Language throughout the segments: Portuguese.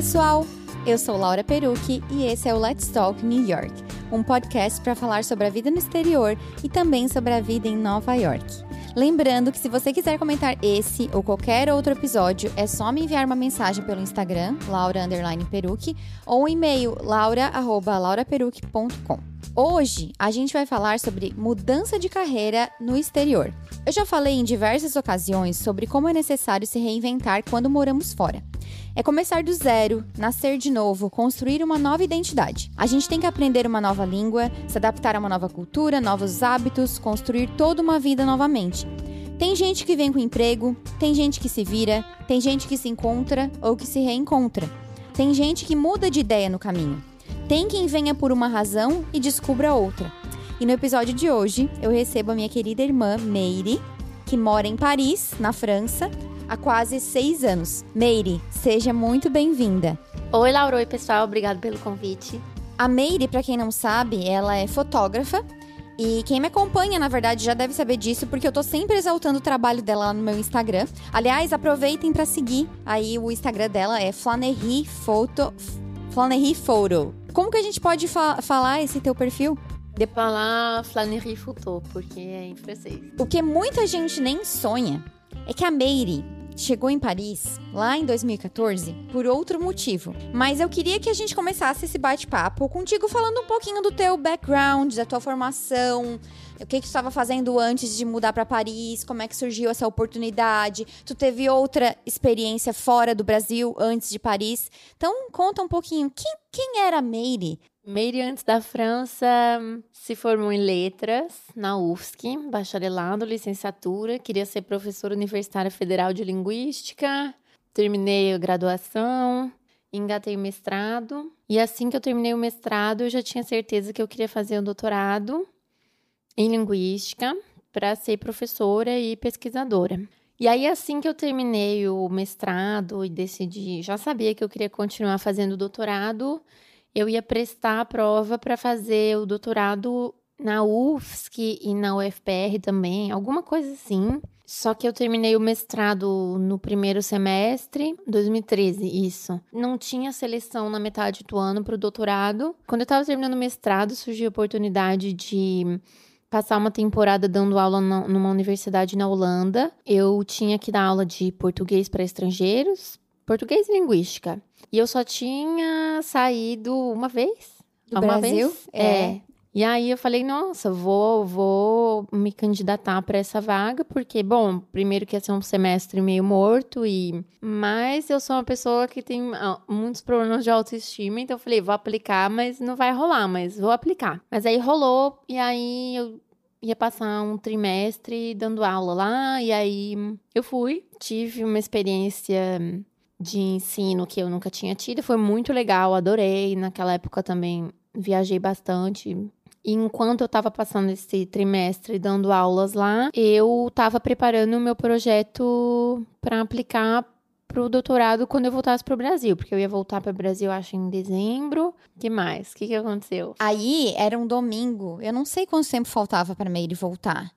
pessoal! Eu sou Laura Perucci e esse é o Let's Talk New York, um podcast para falar sobre a vida no exterior e também sobre a vida em Nova York. Lembrando que se você quiser comentar esse ou qualquer outro episódio, é só me enviar uma mensagem pelo Instagram, laura Perucci, ou um e-mail laura@lauraperucci.com. Hoje a gente vai falar sobre mudança de carreira no exterior. Eu já falei em diversas ocasiões sobre como é necessário se reinventar quando moramos fora. É começar do zero, nascer de novo, construir uma nova identidade. A gente tem que aprender uma nova língua, se adaptar a uma nova cultura, novos hábitos, construir toda uma vida novamente. Tem gente que vem com emprego, tem gente que se vira, tem gente que se encontra ou que se reencontra. Tem gente que muda de ideia no caminho. Tem quem venha por uma razão e descubra outra. E no episódio de hoje, eu recebo a minha querida irmã Meire, que mora em Paris, na França, há quase seis anos. Meire, seja muito bem-vinda. Oi, Laura. Oi, pessoal. Obrigado pelo convite. A Meire, para quem não sabe, ela é fotógrafa. E quem me acompanha, na verdade, já deve saber disso, porque eu tô sempre exaltando o trabalho dela lá no meu Instagram. Aliás, aproveitem para seguir. Aí o Instagram dela é Flanery Photo. Flanery Photo. Como que a gente pode fa falar esse teu perfil? De falar Flanery Photo, porque é em francês. O que muita gente nem sonha é que a Meire chegou em Paris lá em 2014 por outro motivo. Mas eu queria que a gente começasse esse bate-papo contigo falando um pouquinho do teu background, da tua formação, o que, que tu estava fazendo antes de mudar para Paris, como é que surgiu essa oportunidade. Tu teve outra experiência fora do Brasil antes de Paris. Então conta um pouquinho, quem, quem era Meire? Meire, antes da França, se formou em letras na UFSC, bacharelado, licenciatura, queria ser professora universitária federal de linguística, terminei a graduação, engatei o mestrado, e assim que eu terminei o mestrado, eu já tinha certeza que eu queria fazer o doutorado em linguística para ser professora e pesquisadora. E aí, assim que eu terminei o mestrado e decidi, já sabia que eu queria continuar fazendo doutorado, eu ia prestar a prova para fazer o doutorado na UFSC e na UFPR também, alguma coisa assim. Só que eu terminei o mestrado no primeiro semestre, 2013, isso. Não tinha seleção na metade do ano para o doutorado. Quando eu estava terminando o mestrado, surgiu a oportunidade de passar uma temporada dando aula numa universidade na Holanda. Eu tinha que dar aula de português para estrangeiros, português e linguística. E eu só tinha saído uma vez. Do uma Brasil? Vez? É. é. E aí eu falei, nossa, vou, vou me candidatar para essa vaga, porque, bom, primeiro que ia ser um semestre meio morto, e mas eu sou uma pessoa que tem ah, muitos problemas de autoestima, então eu falei, vou aplicar, mas não vai rolar, mas vou aplicar. Mas aí rolou, e aí eu ia passar um trimestre dando aula lá, e aí eu fui, tive uma experiência de ensino que eu nunca tinha tido. Foi muito legal, adorei. Naquela época também viajei bastante. E enquanto eu estava passando esse trimestre dando aulas lá, eu estava preparando o meu projeto para aplicar para o doutorado quando eu voltasse para o Brasil, porque eu ia voltar para o Brasil, acho, em dezembro. que mais? O que, que aconteceu? Aí era um domingo. Eu não sei quanto tempo faltava para Meire voltar.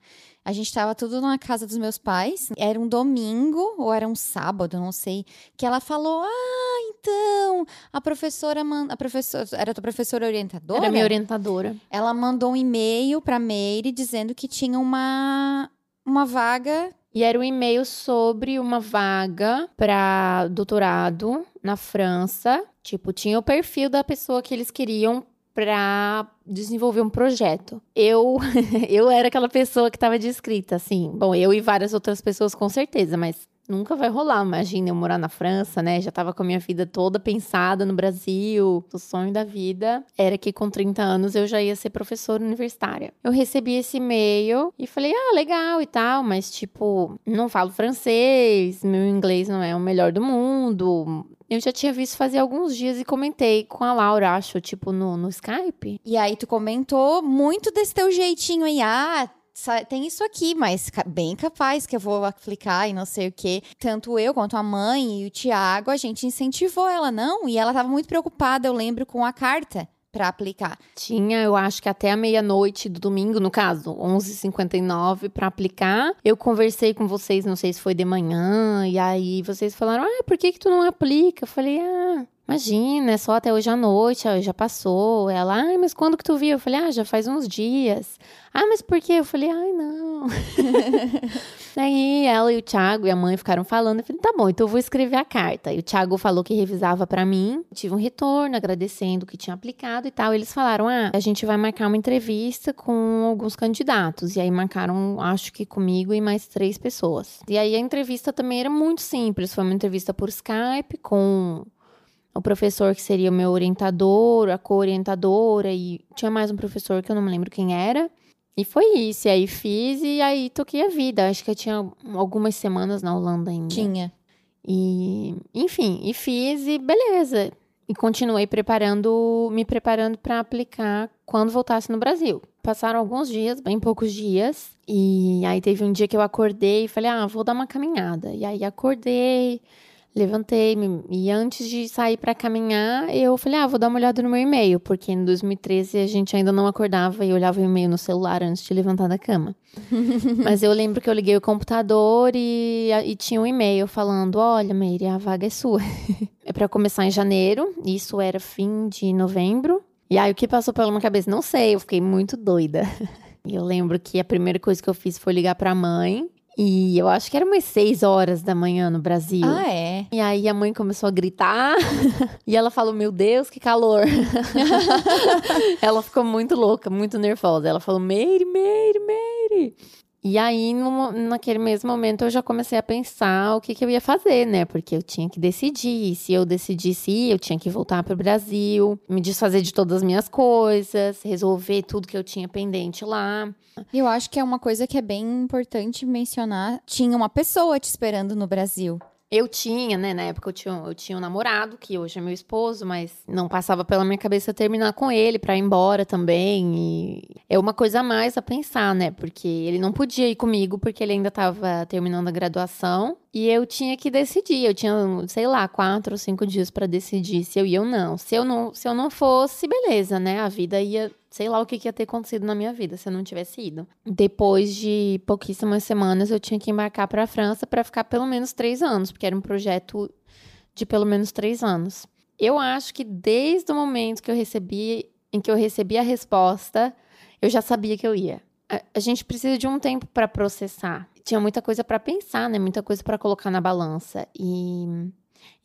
A gente estava tudo na casa dos meus pais. Era um domingo ou era um sábado, não sei. Que ela falou: Ah, então, a professora, a professora era a tua professora orientadora? Era minha orientadora. Ela mandou um e-mail para Meire dizendo que tinha uma uma vaga e era um e-mail sobre uma vaga para doutorado na França. Tipo, tinha o perfil da pessoa que eles queriam para desenvolver um projeto. Eu eu era aquela pessoa que estava descrita assim. Bom, eu e várias outras pessoas com certeza, mas nunca vai rolar. Imagina eu morar na França, né? Já tava com a minha vida toda pensada no Brasil. O sonho da vida era que com 30 anos eu já ia ser professora universitária. Eu recebi esse e-mail e falei: "Ah, legal e tal, mas tipo, não falo francês, meu inglês não é o melhor do mundo. Eu já tinha visto fazer alguns dias e comentei com a Laura, acho, tipo, no, no Skype. E aí tu comentou muito desse teu jeitinho aí, ah, tem isso aqui, mas bem capaz que eu vou aplicar e não sei o quê. Tanto eu quanto a mãe e o Tiago, a gente incentivou ela, não? E ela estava muito preocupada, eu lembro, com a carta para aplicar. Tinha, eu acho que até a meia-noite do domingo, no caso, 11h59 para aplicar. Eu conversei com vocês, não sei se foi de manhã, e aí vocês falaram: "Ah, por que que tu não aplica?" Eu falei: "Ah, Imagina, é só até hoje à noite, já passou. Ela, ai, mas quando que tu viu? Eu falei, ah, já faz uns dias. Ah, mas por quê? Eu falei, ai, não. Daí ela e o Thiago e a mãe ficaram falando. Eu falei, tá bom, então eu vou escrever a carta. E o Thiago falou que revisava para mim. Tive um retorno agradecendo que tinha aplicado e tal. Eles falaram, ah, a gente vai marcar uma entrevista com alguns candidatos. E aí marcaram, acho que comigo e mais três pessoas. E aí a entrevista também era muito simples. Foi uma entrevista por Skype com o professor que seria o meu orientador, a co-orientadora, e tinha mais um professor que eu não me lembro quem era. E foi isso. E aí fiz e aí toquei a vida. Acho que eu tinha algumas semanas na Holanda ainda. Tinha. E, enfim, e fiz e beleza. E continuei preparando, me preparando para aplicar quando voltasse no Brasil. Passaram alguns dias, bem poucos dias, e aí teve um dia que eu acordei e falei: "Ah, vou dar uma caminhada". E aí acordei, Levantei-me e antes de sair para caminhar, eu falei: "Ah, vou dar uma olhada no meu e-mail", porque em 2013 a gente ainda não acordava e olhava o e-mail no celular antes de levantar da cama. Mas eu lembro que eu liguei o computador e, e tinha um e-mail falando: "Olha, Meire, a vaga é sua". é para começar em janeiro, isso era fim de novembro. E aí o que passou pela minha cabeça, não sei, eu fiquei muito doida. E eu lembro que a primeira coisa que eu fiz foi ligar para a mãe e eu acho que era umas 6 horas da manhã no Brasil. Ah, é? E aí a mãe começou a gritar. e ela falou: Meu Deus, que calor. ela ficou muito louca, muito nervosa. Ela falou: Meire, Meire, Meire. E aí, no, naquele mesmo momento, eu já comecei a pensar o que, que eu ia fazer, né? Porque eu tinha que decidir. Se eu decidisse ir, eu tinha que voltar para o Brasil, me desfazer de todas as minhas coisas, resolver tudo que eu tinha pendente lá. Eu acho que é uma coisa que é bem importante mencionar. Tinha uma pessoa te esperando no Brasil. Eu tinha, né? Na época eu tinha, eu tinha um namorado, que hoje é meu esposo, mas não passava pela minha cabeça terminar com ele para ir embora também. E é uma coisa a mais a pensar, né? Porque ele não podia ir comigo porque ele ainda estava terminando a graduação. E eu tinha que decidir. Eu tinha, sei lá, quatro ou cinco dias para decidir se eu ia ou não. Se eu não, se eu não fosse, beleza, né? A vida ia sei lá o que, ia ter acontecido na minha vida se eu não tivesse ido. Depois de pouquíssimas semanas, eu tinha que embarcar para a França para ficar pelo menos três anos, porque era um projeto de pelo menos três anos. Eu acho que desde o momento que eu recebi, em que eu recebi a resposta, eu já sabia que eu ia. A, a gente precisa de um tempo para processar. Tinha muita coisa para pensar, né? Muita coisa para colocar na balança e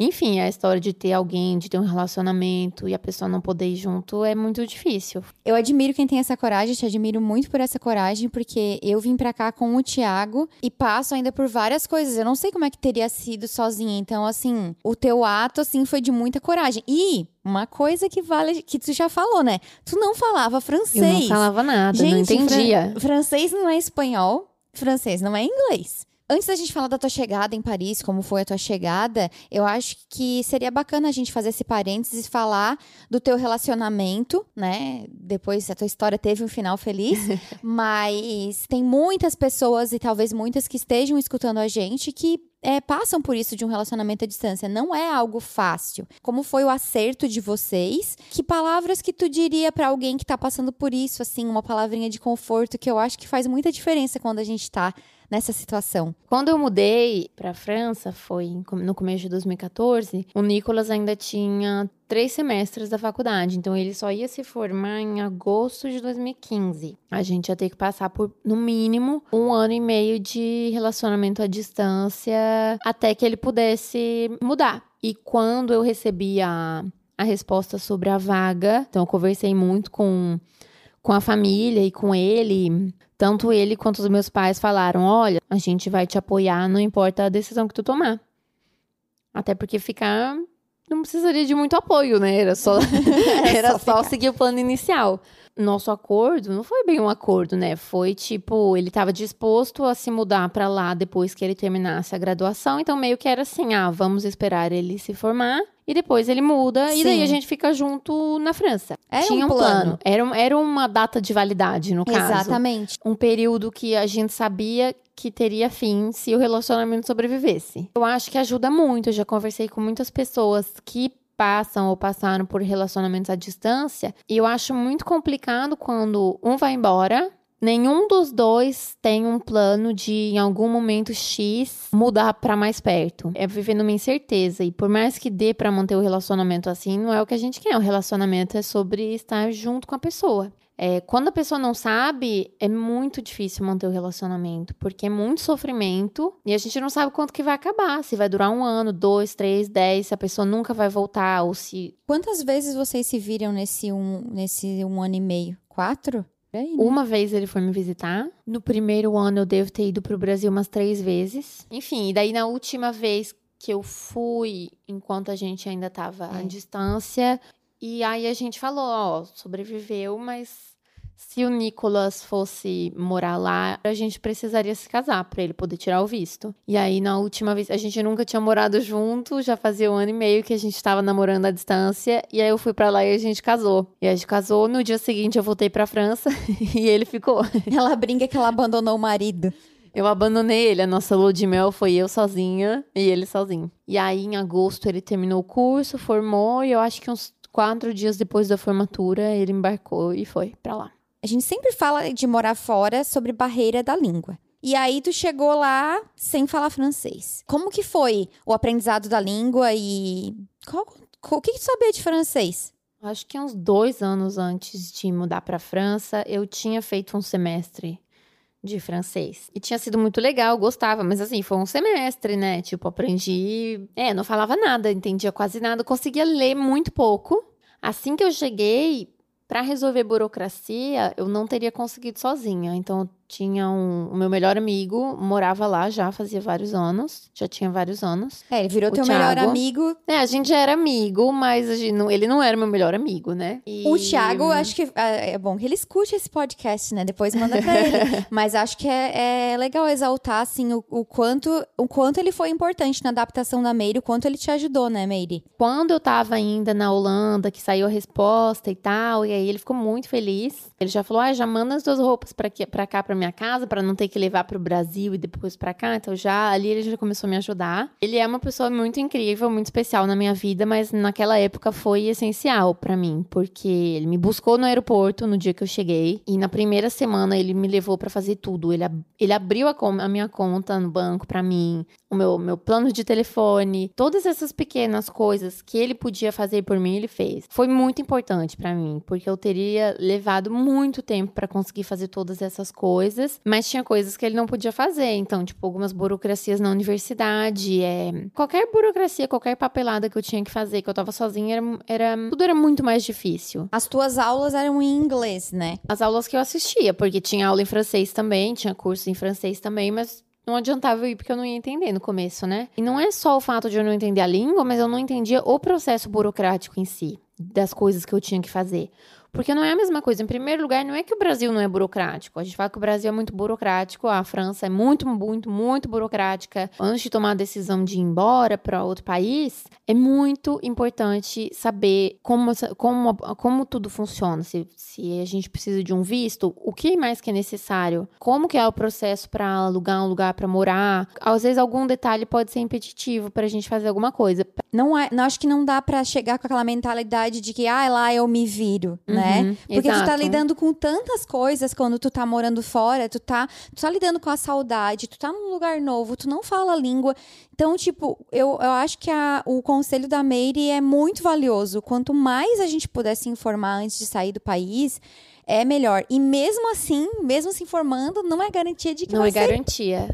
enfim, a história de ter alguém, de ter um relacionamento e a pessoa não poder ir junto é muito difícil. Eu admiro quem tem essa coragem, te admiro muito por essa coragem, porque eu vim pra cá com o Thiago e passo ainda por várias coisas. Eu não sei como é que teria sido sozinha. Então, assim, o teu ato, assim, foi de muita coragem. E uma coisa que vale, que tu já falou, né? Tu não falava francês. Eu não falava nada, Gente, não entendia. Fran francês não é espanhol, francês não é inglês. Antes da gente falar da tua chegada em Paris, como foi a tua chegada, eu acho que seria bacana a gente fazer esse parênteses e falar do teu relacionamento, né? Depois a tua história teve um final feliz, mas tem muitas pessoas e talvez muitas que estejam escutando a gente que é, passam por isso de um relacionamento à distância. Não é algo fácil. Como foi o acerto de vocês? Que palavras que tu diria para alguém que tá passando por isso, assim, uma palavrinha de conforto que eu acho que faz muita diferença quando a gente tá nessa situação? Quando eu mudei para a França, foi no começo de 2014, o Nicolas ainda tinha três semestres da faculdade, então ele só ia se formar em agosto de 2015. A gente ia ter que passar por, no mínimo, um ano e meio de relacionamento à distância até que ele pudesse mudar. E quando eu recebi a, a resposta sobre a vaga, então eu conversei muito com, com a família e com ele tanto ele quanto os meus pais falaram: olha, a gente vai te apoiar, não importa a decisão que tu tomar. Até porque ficar não precisaria de muito apoio, né? Era só, era só, só seguir o plano inicial. Nosso acordo não foi bem um acordo, né? Foi tipo, ele estava disposto a se mudar para lá depois que ele terminasse a graduação, então meio que era assim: ah, vamos esperar ele se formar e depois ele muda Sim. e daí a gente fica junto na França. Era Tinha um plano. plano. Era, era uma data de validade, no caso. Exatamente. Um período que a gente sabia que teria fim se o relacionamento sobrevivesse. Eu acho que ajuda muito. Eu já conversei com muitas pessoas que passam ou passaram por relacionamentos à distância e eu acho muito complicado quando um vai embora nenhum dos dois tem um plano de, em algum momento X, mudar para mais perto. É vivendo uma incerteza. E por mais que dê para manter o relacionamento assim, não é o que a gente quer. O relacionamento é sobre estar junto com a pessoa. É, quando a pessoa não sabe, é muito difícil manter o relacionamento, porque é muito sofrimento e a gente não sabe quanto que vai acabar. Se vai durar um ano, dois, três, dez, se a pessoa nunca vai voltar ou se. Quantas vezes vocês se viram nesse um, nesse um ano e meio? Quatro? Aí, né? Uma vez ele foi me visitar. No primeiro ano eu devo ter ido para o Brasil umas três vezes. Enfim, e daí na última vez que eu fui, enquanto a gente ainda estava é. à distância, e aí a gente falou, ó, sobreviveu, mas se o Nicolas fosse morar lá, a gente precisaria se casar para ele poder tirar o visto. E aí, na última vez, a gente nunca tinha morado junto, já fazia um ano e meio que a gente estava namorando à distância. E aí eu fui para lá e a gente casou. E a gente casou, no dia seguinte eu voltei pra França e ele ficou. Ela brinca que ela abandonou o marido. Eu abandonei ele, a nossa lua de mel foi eu sozinha e ele sozinho. E aí, em agosto, ele terminou o curso, formou, e eu acho que uns quatro dias depois da formatura, ele embarcou e foi para lá. A gente sempre fala de morar fora sobre barreira da língua. E aí tu chegou lá sem falar francês. Como que foi o aprendizado da língua e qual, qual, o que, que tu sabia de francês? Acho que uns dois anos antes de mudar para França, eu tinha feito um semestre de francês. E tinha sido muito legal, gostava, mas assim, foi um semestre, né? Tipo, aprendi. É, não falava nada, entendia quase nada, conseguia ler muito pouco. Assim que eu cheguei, para resolver burocracia, eu não teria conseguido sozinha. Então, tinha um. O meu melhor amigo morava lá já fazia vários anos. Já tinha vários anos. É, ele virou o teu Thiago. melhor amigo. É, a gente já era amigo, mas não, ele não era meu melhor amigo, né? E... O Thiago, acho que. É, é bom que ele escute esse podcast, né? Depois manda pra ele. mas acho que é, é legal exaltar, assim, o, o, quanto, o quanto ele foi importante na adaptação da Meire, o quanto ele te ajudou, né, Meire? Quando eu tava ainda na Holanda, que saiu a resposta e tal, e aí ele ficou muito feliz. Ele já falou: ah, já manda as duas roupas pra, aqui, pra cá, pra minha casa para não ter que levar para o Brasil e depois para cá. Então já ali ele já começou a me ajudar. Ele é uma pessoa muito incrível, muito especial na minha vida, mas naquela época foi essencial para mim, porque ele me buscou no aeroporto no dia que eu cheguei e na primeira semana ele me levou para fazer tudo. Ele, ele abriu a, a minha conta no banco para mim, o meu, meu plano de telefone, todas essas pequenas coisas que ele podia fazer por mim, ele fez. Foi muito importante para mim, porque eu teria levado muito tempo para conseguir fazer todas essas coisas, mas tinha coisas que ele não podia fazer. Então, tipo, algumas burocracias na universidade, é... qualquer burocracia, qualquer papelada que eu tinha que fazer, que eu tava sozinha, era, era... tudo era muito mais difícil. As tuas aulas eram em inglês, né? As aulas que eu assistia, porque tinha aula em francês também, tinha curso em francês também, mas não adiantava eu ir porque eu não ia entender no começo, né? E não é só o fato de eu não entender a língua, mas eu não entendia o processo burocrático em si, das coisas que eu tinha que fazer. Porque não é a mesma coisa. Em primeiro lugar, não é que o Brasil não é burocrático. A gente fala que o Brasil é muito burocrático, a França é muito, muito, muito burocrática. Antes de tomar a decisão de ir embora para outro país, é muito importante saber como, como, como tudo funciona. Se, se a gente precisa de um visto, o que mais que é necessário? Como que é o processo para alugar um lugar para morar? Às vezes, algum detalhe pode ser impeditivo para a gente fazer alguma coisa. Não, é, não acho que não dá para chegar com aquela mentalidade de que, ah, lá eu me viro. Uhum né? Uhum, Porque exato. tu tá lidando com tantas coisas quando tu tá morando fora, tu tá, tu tá lidando com a saudade, tu tá num lugar novo, tu não fala a língua. Então, tipo, eu, eu acho que a, o conselho da Meire é muito valioso. Quanto mais a gente puder se informar antes de sair do país, é melhor. E mesmo assim, mesmo se informando, não é garantia de que não vai é garantia.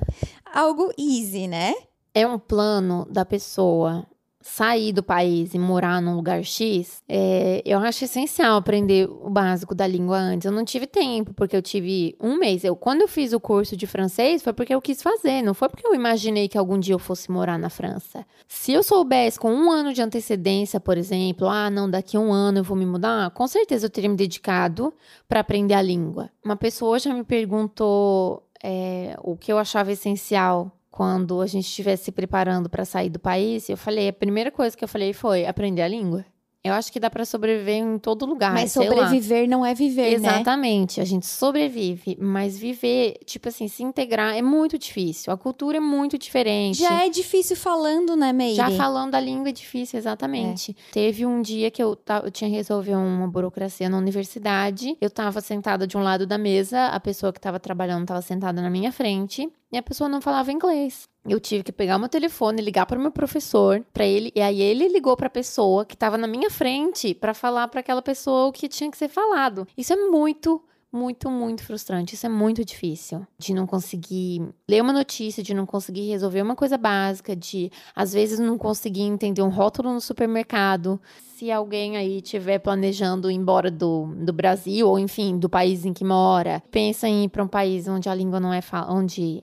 algo easy, né? É um plano da pessoa sair do país e morar num lugar X, é, eu acho essencial aprender o básico da língua antes. Eu não tive tempo, porque eu tive um mês. Eu, quando eu fiz o curso de francês, foi porque eu quis fazer, não foi porque eu imaginei que algum dia eu fosse morar na França. Se eu soubesse com um ano de antecedência, por exemplo, ah, não, daqui a um ano eu vou me mudar, com certeza eu teria me dedicado para aprender a língua. Uma pessoa já me perguntou é, o que eu achava essencial quando a gente estivesse se preparando para sair do país, eu falei, a primeira coisa que eu falei foi aprender a língua. Eu acho que dá para sobreviver em todo lugar. Mas sobreviver lá. não é viver, né? Exatamente. Né? A gente sobrevive, mas viver, tipo assim, se integrar é muito difícil. A cultura é muito diferente. Já é difícil falando, né, Meire? Já falando a língua é difícil, exatamente. É. Teve um dia que eu, eu tinha resolvido uma burocracia na universidade. Eu tava sentada de um lado da mesa, a pessoa que tava trabalhando tava sentada na minha frente e a pessoa não falava inglês. Eu tive que pegar meu telefone, ligar para o meu professor, para ele, e aí ele ligou para a pessoa que estava na minha frente para falar para aquela pessoa o que tinha que ser falado. Isso é muito muito, muito frustrante. Isso é muito difícil. De não conseguir ler uma notícia, de não conseguir resolver uma coisa básica, de às vezes não conseguir entender um rótulo no supermercado. Se alguém aí estiver planejando ir embora do, do Brasil, ou enfim, do país em que mora, pensa em ir para um país onde a língua não é onde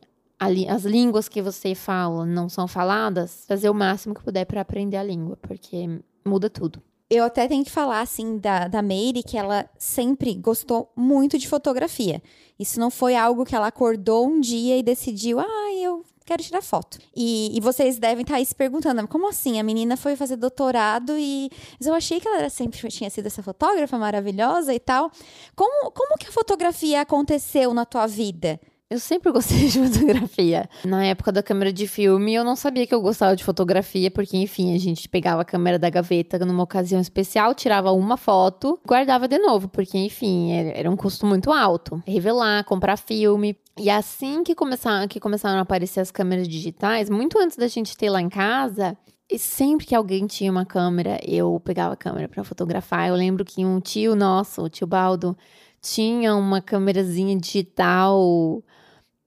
as línguas que você fala não são faladas, fazer o máximo que puder para aprender a língua, porque muda tudo. Eu até tenho que falar, assim, da, da Meire, que ela sempre gostou muito de fotografia. Isso não foi algo que ela acordou um dia e decidiu, ah, eu quero tirar foto. E, e vocês devem estar aí se perguntando, como assim? A menina foi fazer doutorado e. Mas eu achei que ela sempre tinha sido essa fotógrafa maravilhosa e tal. Como, como que a fotografia aconteceu na tua vida? Eu sempre gostei de fotografia. Na época da câmera de filme, eu não sabia que eu gostava de fotografia, porque, enfim, a gente pegava a câmera da gaveta numa ocasião especial, tirava uma foto, guardava de novo, porque, enfim, era um custo muito alto. Revelar, comprar filme. E assim que começaram, que começaram a aparecer as câmeras digitais, muito antes da gente ter lá em casa, e sempre que alguém tinha uma câmera, eu pegava a câmera para fotografar. Eu lembro que um tio nosso, o tio Baldo, tinha uma câmerazinha digital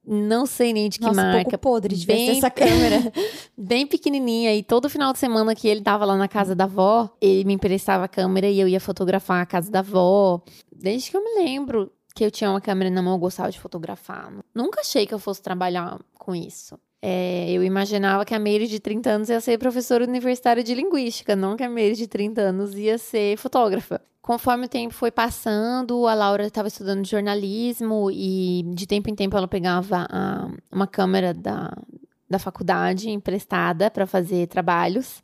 não sei nem de que Nossa, marca. Pouco podre de bem, essa câmera. bem pequenininha. E todo final de semana que ele tava lá na casa da avó, ele me emprestava a câmera e eu ia fotografar a casa da avó. Desde que eu me lembro que eu tinha uma câmera na mão, eu gostava de fotografar. Nunca achei que eu fosse trabalhar com isso. É, eu imaginava que a Meire de 30 anos ia ser professora universitária de linguística, não que a Meire de 30 anos ia ser fotógrafa conforme o tempo foi passando, a Laura estava estudando jornalismo e de tempo em tempo ela pegava a, uma câmera da, da faculdade emprestada para fazer trabalhos.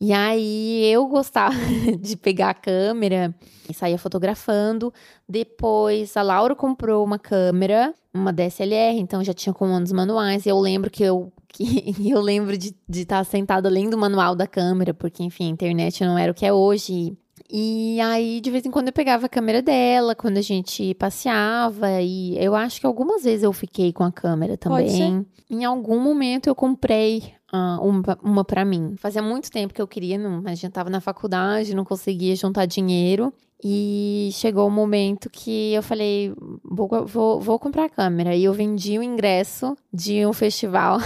E aí eu gostava de pegar a câmera e saía fotografando. Depois a Laura comprou uma câmera, uma DSLR, então já tinha comandos manuais. E eu lembro que eu que eu lembro de estar tá sentada lendo o manual da câmera, porque enfim, a internet não era o que é hoje. E aí, de vez em quando, eu pegava a câmera dela, quando a gente passeava. E eu acho que algumas vezes eu fiquei com a câmera também. Em algum momento eu comprei uh, uma, para mim. Fazia muito tempo que eu queria, não, a gente tava na faculdade, não conseguia juntar dinheiro. E chegou o um momento que eu falei, vou, vou, vou comprar a câmera. E eu vendi o ingresso de um festival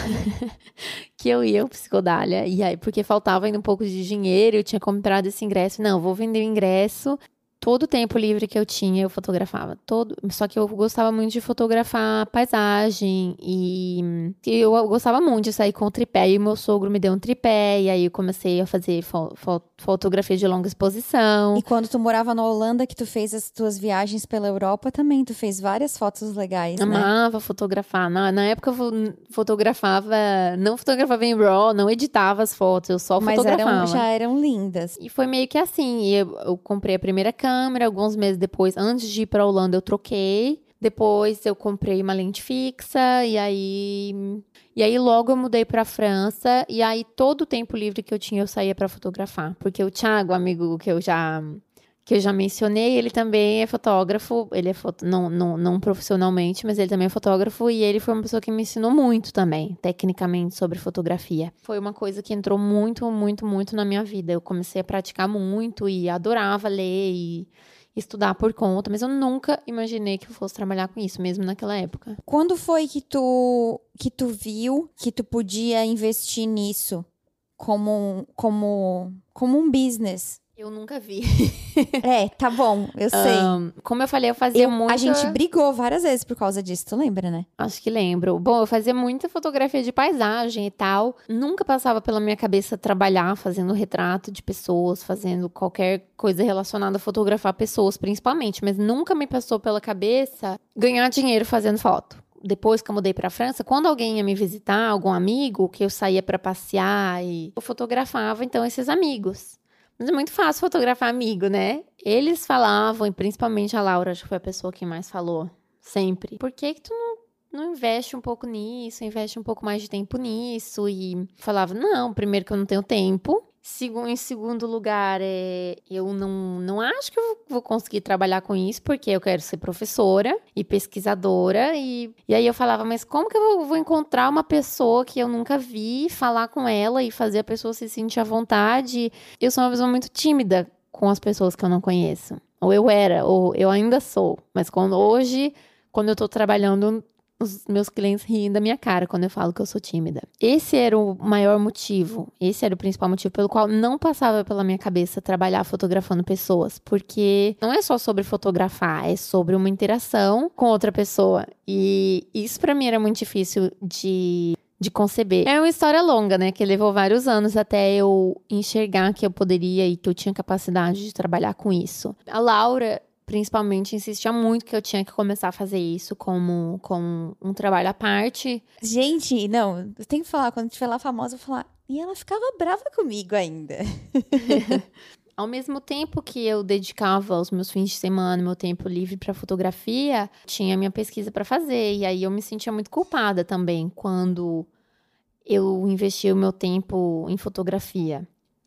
que eu ia, o Psicodália. E aí, porque faltava ainda um pouco de dinheiro, eu tinha comprado esse ingresso. Não, vou vender o ingresso todo o tempo livre que eu tinha, eu fotografava. Todo, só que eu gostava muito de fotografar paisagem e, e eu gostava muito de sair com o tripé. E o meu sogro me deu um tripé, e aí eu comecei a fazer fo fo fotografia de longa exposição. E quando tu morava na Holanda, que tu fez as tuas viagens pela Europa também, tu fez várias fotos legais, né? Amava fotografar. Na, na época eu fotografava, não fotografava em RAW, não editava as fotos, eu só Mas fotografava. Mas já eram lindas. E foi meio que assim, eu, eu comprei a primeira câmera, câmera. Alguns meses depois, antes de ir para Holanda, eu troquei. Depois eu comprei uma lente fixa e aí e aí logo eu mudei para França e aí todo o tempo livre que eu tinha eu saía para fotografar, porque o Thiago, amigo que eu já que eu já mencionei, ele também é fotógrafo, ele é foto, não, não, não profissionalmente, mas ele também é fotógrafo e ele foi uma pessoa que me ensinou muito também, tecnicamente, sobre fotografia. Foi uma coisa que entrou muito, muito, muito na minha vida. Eu comecei a praticar muito e adorava ler e estudar por conta, mas eu nunca imaginei que eu fosse trabalhar com isso, mesmo naquela época. Quando foi que tu, que tu viu que tu podia investir nisso como, como, como um business? Eu nunca vi. é, tá bom, eu sei. Um, como eu falei, eu fazia eu, muito. A gente brigou várias vezes por causa disso, tu lembra, né? Acho que lembro. Bom, eu fazia muita fotografia de paisagem e tal. Nunca passava pela minha cabeça trabalhar fazendo retrato de pessoas, fazendo qualquer coisa relacionada a fotografar pessoas, principalmente. Mas nunca me passou pela cabeça ganhar dinheiro fazendo foto depois que eu mudei para a França, quando alguém ia me visitar, algum amigo, que eu saía para passear e eu fotografava então esses amigos. Mas é muito fácil fotografar amigo, né? Eles falavam, e principalmente a Laura, acho que foi a pessoa que mais falou, sempre. Por que que tu não não investe um pouco nisso, investe um pouco mais de tempo nisso. E falava, não, primeiro que eu não tenho tempo. Em segundo lugar, é, eu não, não acho que eu vou conseguir trabalhar com isso, porque eu quero ser professora e pesquisadora. E, e aí eu falava, mas como que eu vou, vou encontrar uma pessoa que eu nunca vi, falar com ela e fazer a pessoa se sentir à vontade? Eu sou uma pessoa muito tímida com as pessoas que eu não conheço. Ou eu era, ou eu ainda sou. Mas quando hoje, quando eu tô trabalhando os meus clientes riem da minha cara quando eu falo que eu sou tímida. Esse era o maior motivo, esse era o principal motivo pelo qual não passava pela minha cabeça trabalhar fotografando pessoas, porque não é só sobre fotografar, é sobre uma interação com outra pessoa. E isso para mim era muito difícil de de conceber. É uma história longa, né? Que levou vários anos até eu enxergar que eu poderia e que eu tinha capacidade de trabalhar com isso. A Laura principalmente insistia muito que eu tinha que começar a fazer isso como, como um trabalho à parte. Gente, não, eu tenho que falar, quando tiver lá famosa, eu vou falar. E ela ficava brava comigo ainda. Ao mesmo tempo que eu dedicava os meus fins de semana, meu tempo livre para fotografia, tinha minha pesquisa para fazer. E aí eu me sentia muito culpada também quando eu investia o meu tempo em fotografia.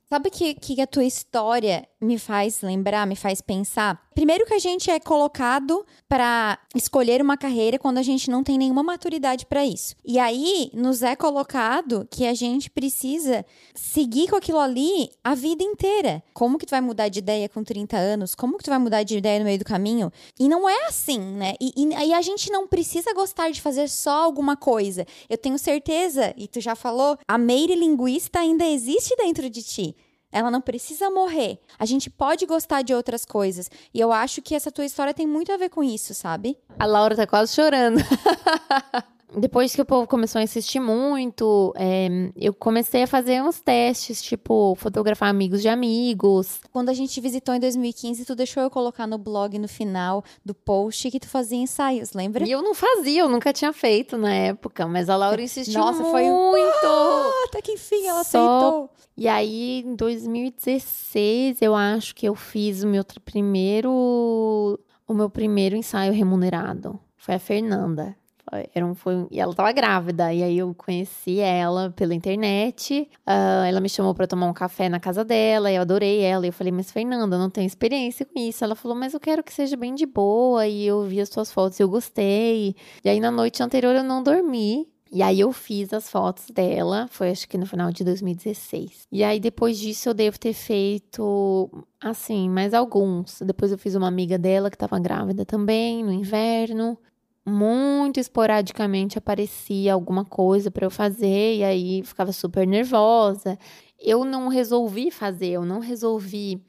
Sabe que, que a tua história me faz lembrar, me faz pensar? Primeiro que a gente é colocado para escolher uma carreira quando a gente não tem nenhuma maturidade para isso. E aí nos é colocado que a gente precisa seguir com aquilo ali a vida inteira. Como que tu vai mudar de ideia com 30 anos? Como que tu vai mudar de ideia no meio do caminho? E não é assim, né? E, e, e a gente não precisa gostar de fazer só alguma coisa. Eu tenho certeza, e tu já falou, a Meire linguista ainda existe dentro de ti. Ela não precisa morrer. A gente pode gostar de outras coisas. E eu acho que essa tua história tem muito a ver com isso, sabe? A Laura tá quase chorando. Depois que o povo começou a insistir muito, é, eu comecei a fazer uns testes, tipo, fotografar amigos de amigos. Quando a gente visitou em 2015, tu deixou eu colocar no blog no final do post que tu fazia ensaios, lembra? E eu não fazia, eu nunca tinha feito na época, mas a Laura insistiu Nossa, muito. foi ah, até que enfim ela Só... aceitou. E aí, em 2016, eu acho que eu fiz o meu primeiro o meu primeiro ensaio remunerado. Foi a Fernanda. Era um, foi, ela tava grávida. E aí eu conheci ela pela internet. Uh, ela me chamou para tomar um café na casa dela. Eu adorei ela. E eu falei, mas Fernanda, não tenho experiência com isso. Ela falou, mas eu quero que seja bem de boa. E eu vi as suas fotos e eu gostei. E aí na noite anterior eu não dormi. E aí eu fiz as fotos dela, foi acho que no final de 2016. E aí depois disso eu devo ter feito assim, mais alguns. Depois eu fiz uma amiga dela que estava grávida também no inverno muito esporadicamente aparecia alguma coisa para eu fazer e aí ficava super nervosa. Eu não resolvi fazer, eu não resolvi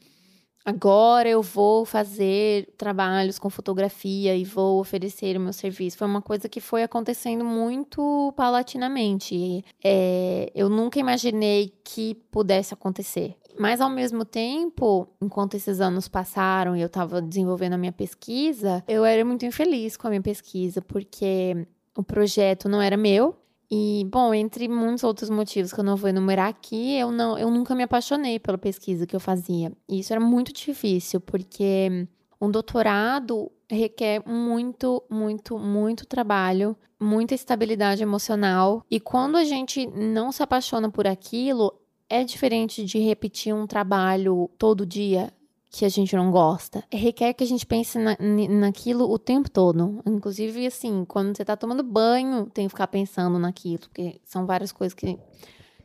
agora eu vou fazer trabalhos com fotografia e vou oferecer o meu serviço. Foi uma coisa que foi acontecendo muito paulatinamente. É, eu nunca imaginei que pudesse acontecer. Mas ao mesmo tempo, enquanto esses anos passaram e eu estava desenvolvendo a minha pesquisa, eu era muito infeliz com a minha pesquisa, porque o projeto não era meu. E, bom, entre muitos outros motivos que eu não vou enumerar aqui, eu, não, eu nunca me apaixonei pela pesquisa que eu fazia. E isso era muito difícil, porque um doutorado requer muito, muito, muito trabalho, muita estabilidade emocional. E quando a gente não se apaixona por aquilo, é diferente de repetir um trabalho todo dia que a gente não gosta. Requer que a gente pense na, naquilo o tempo todo. Inclusive, assim, quando você tá tomando banho, tem que ficar pensando naquilo, porque são várias coisas que,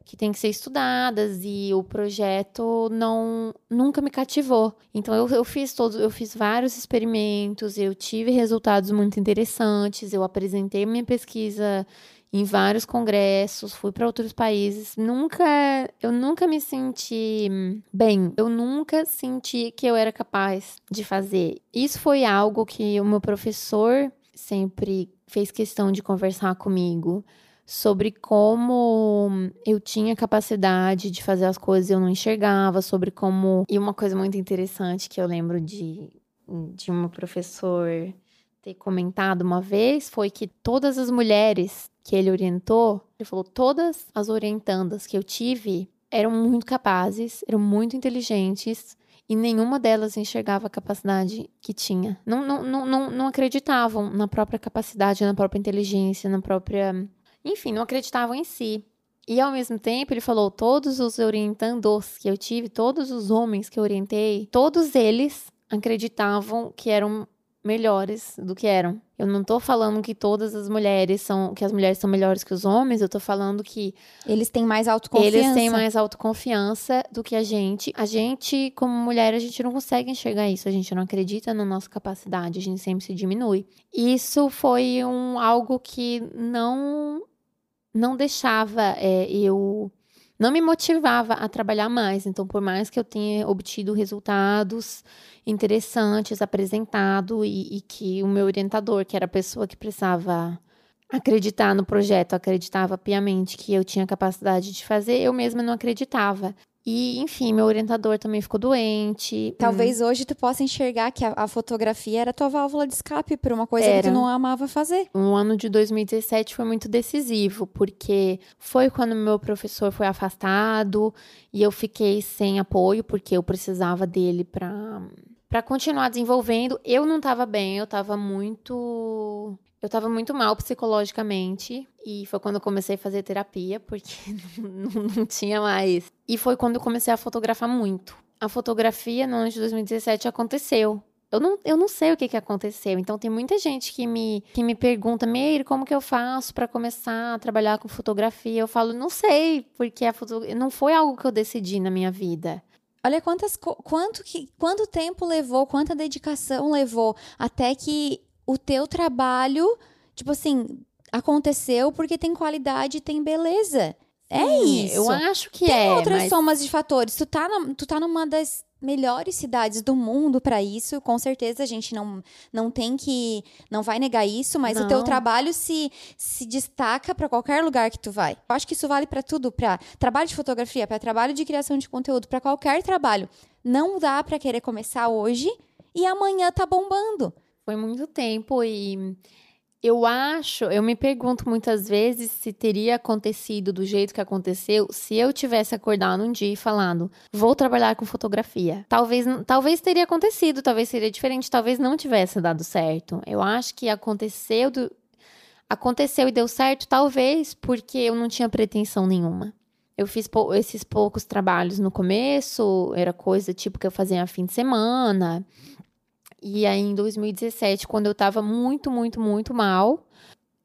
que tem que ser estudadas e o projeto não nunca me cativou. Então eu, eu fiz todos, eu fiz vários experimentos, eu tive resultados muito interessantes, eu apresentei minha pesquisa em vários congressos, fui para outros países. Nunca, eu nunca me senti bem. Eu nunca senti que eu era capaz de fazer. Isso foi algo que o meu professor sempre fez questão de conversar comigo sobre como eu tinha capacidade de fazer as coisas e eu não enxergava, sobre como. E uma coisa muito interessante que eu lembro de, de um professor ter comentado uma vez foi que todas as mulheres que ele orientou, ele falou: todas as orientandas que eu tive eram muito capazes, eram muito inteligentes e nenhuma delas enxergava a capacidade que tinha. Não, não, não, não, não acreditavam na própria capacidade, na própria inteligência, na própria. Enfim, não acreditavam em si. E ao mesmo tempo, ele falou: todos os orientandos que eu tive, todos os homens que eu orientei, todos eles acreditavam que eram melhores do que eram. Eu não tô falando que todas as mulheres são, que as mulheres são melhores que os homens, eu tô falando que eles têm mais autoconfiança. Eles têm mais autoconfiança do que a gente. A gente, como mulher, a gente não consegue enxergar isso, a gente não acredita na nossa capacidade, a gente sempre se diminui. Isso foi um algo que não não deixava é, eu não me motivava a trabalhar mais. Então, por mais que eu tenha obtido resultados interessantes, apresentado, e, e que o meu orientador, que era a pessoa que precisava acreditar no projeto, acreditava piamente que eu tinha capacidade de fazer, eu mesma não acreditava. E, enfim, meu orientador também ficou doente. Talvez hum. hoje tu possa enxergar que a, a, fotografia era tua válvula de escape para uma coisa era. que tu não amava fazer. O ano de 2017 foi muito decisivo, porque foi quando meu professor foi afastado e eu fiquei sem apoio, porque eu precisava dele para para continuar desenvolvendo. Eu não estava bem, eu estava muito eu tava muito mal psicologicamente e foi quando eu comecei a fazer terapia, porque não, não, tinha mais. E foi quando eu comecei a fotografar muito. A fotografia no ano de 2017 aconteceu. Eu não, eu não sei o que, que aconteceu. Então tem muita gente que me, que me pergunta, Meire, como que eu faço para começar a trabalhar com fotografia? Eu falo, não sei, porque a foto... não foi algo que eu decidi na minha vida. Olha quantas, quanto, que, quanto tempo levou, quanta dedicação levou até que o teu trabalho, tipo assim, aconteceu porque tem qualidade, tem beleza. É Sim, isso. Eu acho que tem é. Tem outras mas... somas de fatores. Tu tá, na, tu tá numa das melhores cidades do mundo para isso. Com certeza a gente não, não tem que. Não vai negar isso, mas não. o teu trabalho se, se destaca para qualquer lugar que tu vai. Eu acho que isso vale para tudo, para trabalho de fotografia, para trabalho de criação de conteúdo, para qualquer trabalho. Não dá para querer começar hoje e amanhã tá bombando. Foi muito tempo e eu acho, eu me pergunto muitas vezes se teria acontecido do jeito que aconteceu se eu tivesse acordado um dia e falado, vou trabalhar com fotografia. Talvez, talvez teria acontecido, talvez seria diferente, talvez não tivesse dado certo. Eu acho que aconteceu do, aconteceu e deu certo, talvez porque eu não tinha pretensão nenhuma. Eu fiz pou, esses poucos trabalhos no começo, era coisa tipo que eu fazia a fim de semana. E aí, em 2017, quando eu tava muito, muito, muito mal,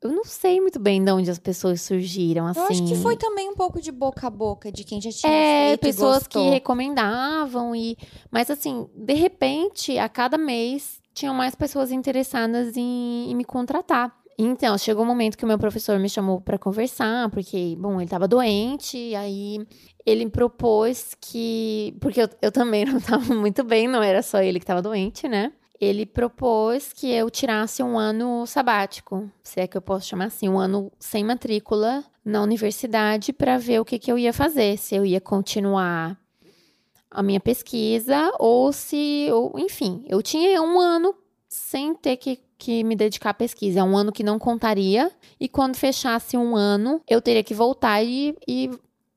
eu não sei muito bem de onde as pessoas surgiram, assim. Eu acho que assim. foi também um pouco de boca a boca de quem já tinha é, pessoas que recomendavam e, mas assim, de repente, a cada mês tinham mais pessoas interessadas em, em me contratar. Então, chegou o um momento que o meu professor me chamou para conversar, porque, bom, ele estava doente, e aí ele propôs que. Porque eu, eu também não estava muito bem, não era só ele que estava doente, né? Ele propôs que eu tirasse um ano sabático, se é que eu posso chamar assim, um ano sem matrícula na universidade para ver o que, que eu ia fazer, se eu ia continuar a minha pesquisa ou se, ou, enfim, eu tinha um ano sem ter que, que me dedicar à pesquisa, é um ano que não contaria e quando fechasse um ano eu teria que voltar e, e,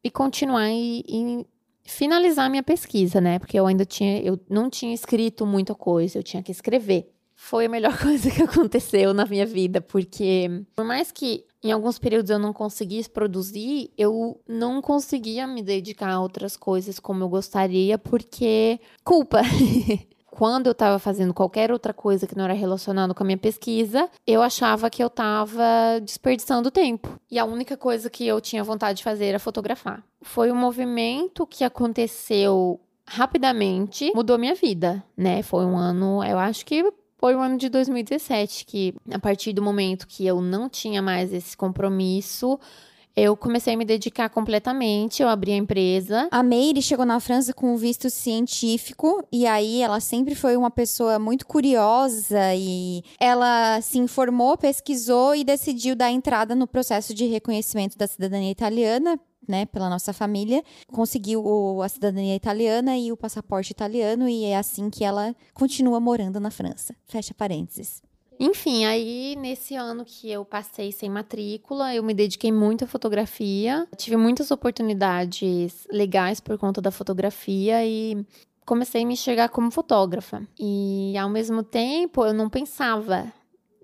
e continuar e, e finalizar minha pesquisa, né? Porque eu ainda tinha, eu não tinha escrito muita coisa, eu tinha que escrever. Foi a melhor coisa que aconteceu na minha vida, porque por mais que em alguns períodos eu não conseguisse produzir, eu não conseguia me dedicar a outras coisas como eu gostaria, porque culpa. quando eu estava fazendo qualquer outra coisa que não era relacionado com a minha pesquisa, eu achava que eu estava desperdiçando tempo. E a única coisa que eu tinha vontade de fazer era fotografar. Foi um movimento que aconteceu rapidamente, mudou minha vida, né? Foi um ano, eu acho que foi o ano de 2017 que a partir do momento que eu não tinha mais esse compromisso, eu comecei a me dedicar completamente, eu abri a empresa. A Meire chegou na França com um visto científico e aí ela sempre foi uma pessoa muito curiosa e ela se informou, pesquisou e decidiu dar entrada no processo de reconhecimento da cidadania italiana né, pela nossa família, conseguiu a cidadania italiana e o passaporte italiano e é assim que ela continua morando na França. Fecha parênteses. Enfim, aí nesse ano que eu passei sem matrícula, eu me dediquei muito à fotografia. Tive muitas oportunidades legais por conta da fotografia e comecei a me enxergar como fotógrafa. E ao mesmo tempo, eu não pensava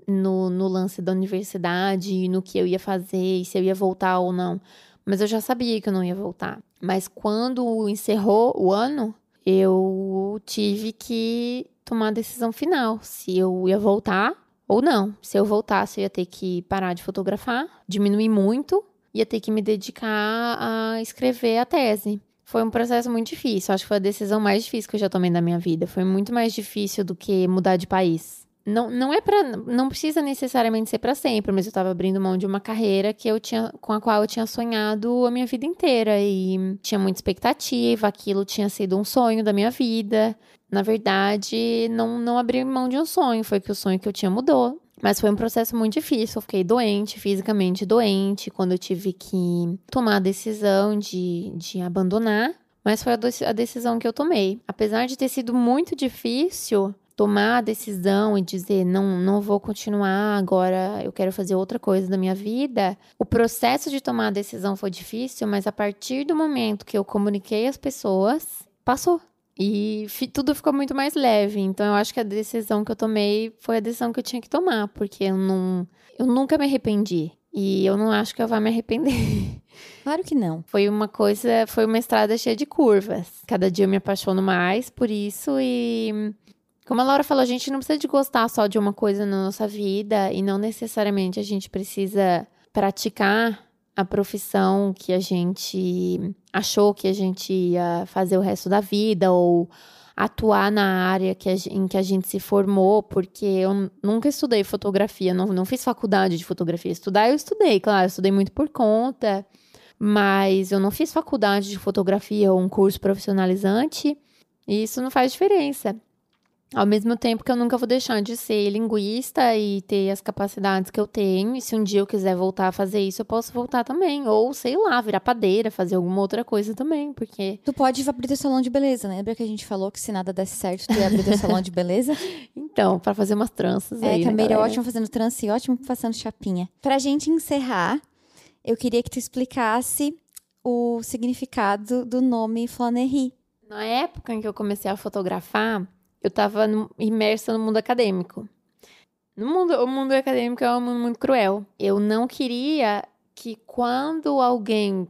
no, no lance da universidade, no que eu ia fazer, se eu ia voltar ou não. Mas eu já sabia que eu não ia voltar. Mas quando encerrou o ano, eu tive que tomar a decisão final se eu ia voltar ou não. Se eu voltasse, eu ia ter que parar de fotografar, diminuir muito, ia ter que me dedicar a escrever a tese. Foi um processo muito difícil. Acho que foi a decisão mais difícil que eu já tomei na minha vida. Foi muito mais difícil do que mudar de país. Não, não é para não precisa necessariamente ser para sempre, mas eu estava abrindo mão de uma carreira que eu tinha com a qual eu tinha sonhado a minha vida inteira e tinha muita expectativa, aquilo tinha sido um sonho da minha vida na verdade, não, não abri mão de um sonho, foi que o sonho que eu tinha mudou. Mas foi um processo muito difícil. Eu fiquei doente, fisicamente doente, quando eu tive que tomar a decisão de, de abandonar. Mas foi a, decisão que eu tomei. Apesar de ter sido muito difícil tomar a decisão e dizer não, não vou continuar, agora eu quero fazer outra coisa da minha vida. O processo de tomar a decisão foi difícil, mas a partir do momento que eu comuniquei às pessoas, passou. E tudo ficou muito mais leve. Então eu acho que a decisão que eu tomei foi a decisão que eu tinha que tomar, porque eu não eu nunca me arrependi. E eu não acho que eu vá me arrepender. Claro que não. Foi uma coisa, foi uma estrada cheia de curvas. Cada dia eu me apaixono mais por isso e como a Laura falou, a gente não precisa de gostar só de uma coisa na nossa vida e não necessariamente a gente precisa praticar a profissão que a gente achou que a gente ia fazer o resto da vida ou atuar na área que a, em que a gente se formou, porque eu nunca estudei fotografia, não, não fiz faculdade de fotografia. Estudar eu estudei, claro, eu estudei muito por conta, mas eu não fiz faculdade de fotografia ou um curso profissionalizante, e isso não faz diferença. Ao mesmo tempo que eu nunca vou deixar de ser linguista e ter as capacidades que eu tenho, e se um dia eu quiser voltar a fazer isso, eu posso voltar também. Ou, sei lá, virar padeira, fazer alguma outra coisa também, porque. Tu pode abrir teu salão de beleza, né? Lembra que a gente falou que se nada desse certo, tu ia abrir teu salão de beleza? Então, para fazer umas tranças é, aí. É, Camila é ótimo fazendo trança e ótimo passando chapinha. Pra gente encerrar, eu queria que tu explicasse o significado do nome Flanerie. Na época em que eu comecei a fotografar, eu estava imersa no mundo acadêmico. No mundo, o mundo acadêmico é um mundo muito cruel. Eu não queria que quando alguém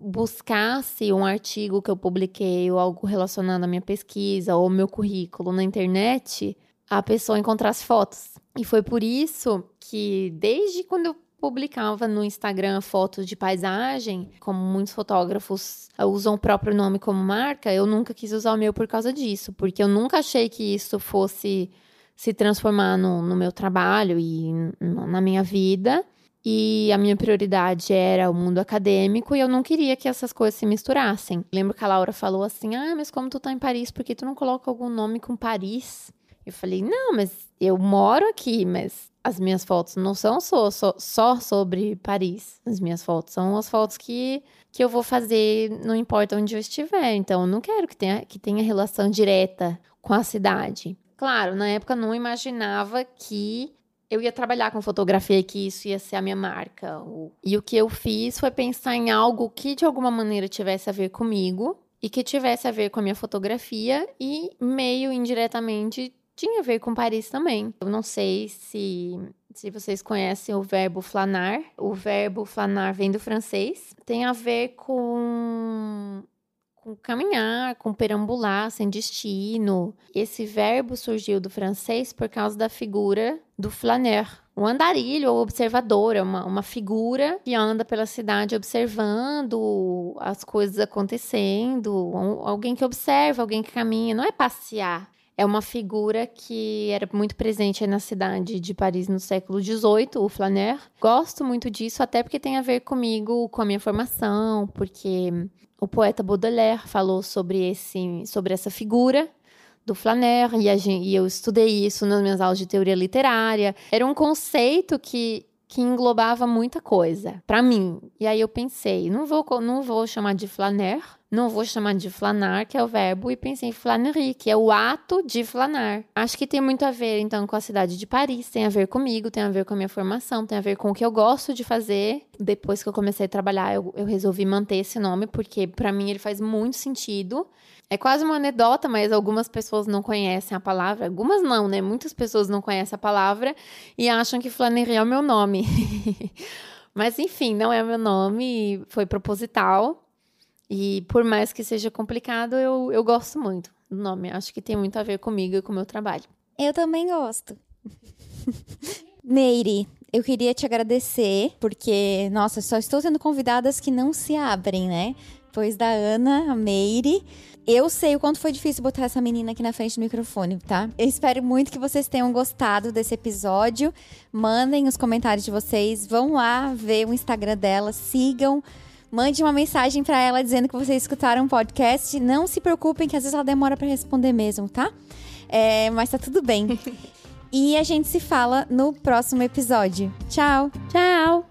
buscasse um artigo que eu publiquei ou algo relacionado à minha pesquisa ou meu currículo na internet, a pessoa encontrasse fotos. E foi por isso que desde quando eu publicava no Instagram fotos de paisagem, como muitos fotógrafos usam o próprio nome como marca, eu nunca quis usar o meu por causa disso, porque eu nunca achei que isso fosse se transformar no, no meu trabalho e na minha vida. E a minha prioridade era o mundo acadêmico e eu não queria que essas coisas se misturassem. Lembro que a Laura falou assim: Ah, mas como tu tá em Paris, por que tu não coloca algum nome com Paris? Eu falei: Não, mas eu moro aqui, mas as minhas fotos não são só, só, só, sobre Paris. As minhas fotos são as fotos que, que eu vou fazer, não importa onde eu estiver. Então, eu não quero que tenha, que tenha relação direta com a cidade. Claro, na época não imaginava que eu ia trabalhar com fotografia que isso ia ser a minha marca. E o que eu fiz foi pensar em algo que de alguma maneira tivesse a ver comigo e que tivesse a ver com a minha fotografia e meio indiretamente tinha a ver com Paris também. Eu não sei se, se vocês conhecem o verbo flanar. O verbo flanar vem do francês. Tem a ver com, com caminhar, com perambular sem destino. Esse verbo surgiu do francês por causa da figura do flaneur. Um andarilho ou observador, é uma, uma figura que anda pela cidade observando as coisas acontecendo. Alguém que observa, alguém que caminha. Não é passear é uma figura que era muito presente na cidade de Paris no século XVIII, o flaneur. Gosto muito disso, até porque tem a ver comigo, com a minha formação, porque o poeta Baudelaire falou sobre, esse, sobre essa figura do flaneur, e, gente, e eu estudei isso nas minhas aulas de teoria literária. Era um conceito que que englobava muita coisa para mim. E aí eu pensei, não vou não vou chamar de flaneur, não vou chamar de flanar, que é o verbo, e pensei em flânerie, que é o ato de flanar. Acho que tem muito a ver, então, com a cidade de Paris, tem a ver comigo, tem a ver com a minha formação, tem a ver com o que eu gosto de fazer. Depois que eu comecei a trabalhar, eu, eu resolvi manter esse nome, porque para mim ele faz muito sentido. É quase uma anedota, mas algumas pessoas não conhecem a palavra. Algumas não, né? Muitas pessoas não conhecem a palavra e acham que Flannery é o meu nome. mas enfim, não é meu nome, foi proposital. E por mais que seja complicado, eu, eu gosto muito do nome. Acho que tem muito a ver comigo e com o meu trabalho. Eu também gosto. Meire, eu queria te agradecer, porque, nossa, só estou tendo convidadas que não se abrem, né? Depois da Ana, a Meire. Eu sei o quanto foi difícil botar essa menina aqui na frente do microfone, tá? Eu espero muito que vocês tenham gostado desse episódio. Mandem os comentários de vocês, vão lá ver o Instagram dela, sigam. Mande uma mensagem para ela dizendo que vocês escutaram o podcast. Não se preocupem, que às vezes ela demora para responder mesmo, tá? É, mas tá tudo bem. e a gente se fala no próximo episódio. Tchau! Tchau!